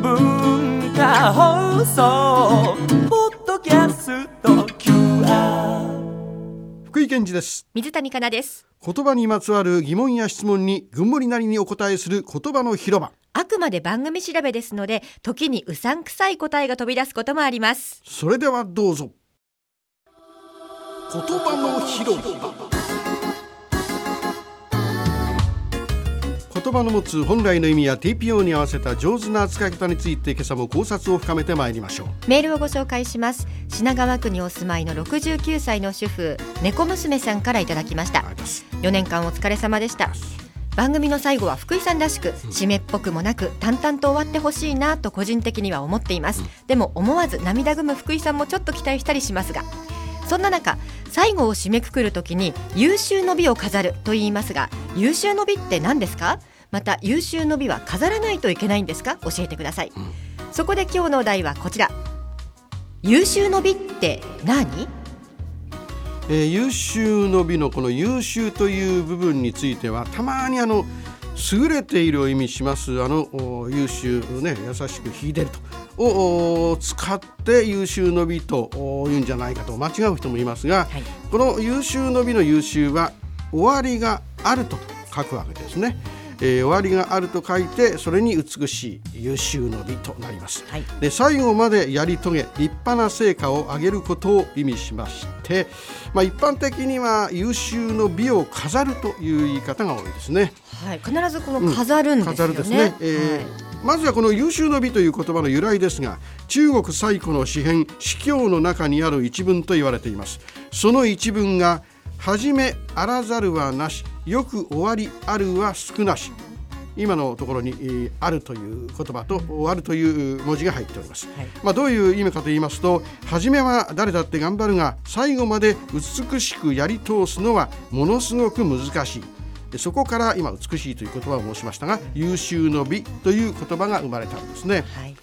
文化放送ポッドキャスト QR 福井健二です。水谷香奈です。言葉にまつわる疑問や質問に群盛りなりにお答えする言葉の広場。あくまで番組調べですので時にうさんくさい答えが飛び出すこともあります。それではどうぞ。言葉の広場言葉の持つ本来の意味や TPO に合わせた上手な扱い方について今朝も考察を深めてまいりましょう。メールをご紹介します。品川区にお住まいの69歳の主婦猫娘さんからいただきました。あります。4年間お疲れ様でした。番組の最後は福井さんらしく締めっぽくもなく淡々と終わってほしいなと個人的には思っています。でも思わず涙ぐむ福井さんもちょっと期待したりしますがそんな中最後を締めくくるときに優秀の美を飾ると言いますが優秀の美って何ですか？また優秀の美は飾らないといけないんですか？教えてください、そこで今日のお題はこちら。優秀の美って何？えー優秀の美のこの優秀という部分についてはたまにあの優れているを意味します。あのお優秀ね優しく秀でると。をお使って優秀の美とお言うんじゃないかと。間違う人もいますが、はい。この優秀の美の優秀は終わりがあると書くわけですね。えー終わりがあると書いてそれに美しい優秀の美となります。はいで最後までやり遂げ立派な成果を上げることを意味しまして、まあ、一般的には優秀の美を飾るという言い方が多いですね。はい、必ずこの飾るんですよね。飾るですね、えーまずはこの優秀の美という言葉の由来ですが中国最古の詩編詩経の中にある一文と言われていますその一文が「初めあらざるはなしよく終わりあるは少なし」今のところに、えーあるという言葉と終わるという文字が入っております、はい。まあ、どういう意味かと言いますと初めは誰だって頑張るが最後まで美しくやり通すのはものすごく難しい。でそこから今美しいという言葉を申しましたが優秀の美という言葉が生まれたんですね。はい。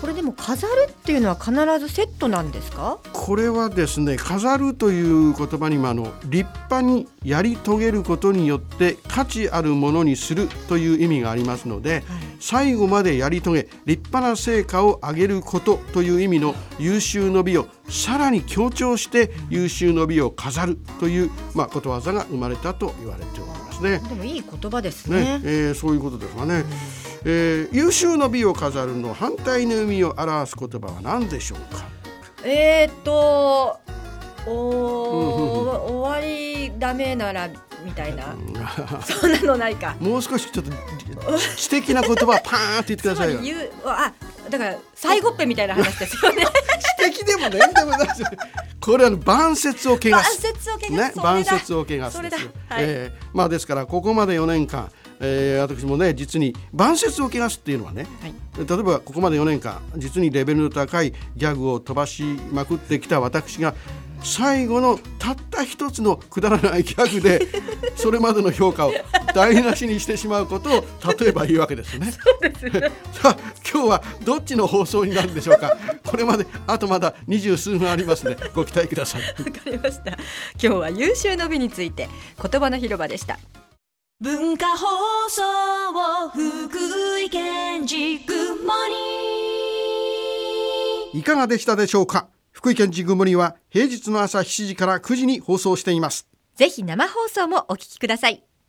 これでも飾るっていうのは必ずセットなんですか？これはですね飾るという言葉にもあの立派にやり遂げることによって価値あるものにするという意味がありますので、最後までやり遂げ立派な成果を上げることという意味の優秀の美をさらに強調して優秀の美を飾るという、まあ、ことわざが生まれたと言われておりますね。でもいい言葉ですねね。えーそういうことですかね、えー優秀の美を飾るの反対の意味を表す言葉は何でしょうか？えーっと、おうんー終わりダメならみたいな。そんなのないか。もう少しちょっと知的な言葉をパーンって言ってくださいよ あだから最後っぺみたいな話ですよね。知的でもねでもないこれは晩節を汚晩す。晩節を汚すですよ。それだ。はい。えーまあですからここまで4年間えー私もね実に晩節を汚すっていうのはね、はい例えばここまで4年間実にレベルの高いギャグを飛ばしまくってきた私が最後のたった一つのくだらないギャグで それまでの評価を台無しにしてしまうことを例えば言うわけですね。さあ今日はどっちの放送になるんでしょうかこれまであとまだ二十数分ありますのでご期待ください。わかりました。今日は優秀の美について言葉の広場でした。文化放送福井県ジグモニいかがでしたでしょうか？福井県ジグモリは平日の朝7時から9時に放送しています。ぜひ生放送もお聞きください。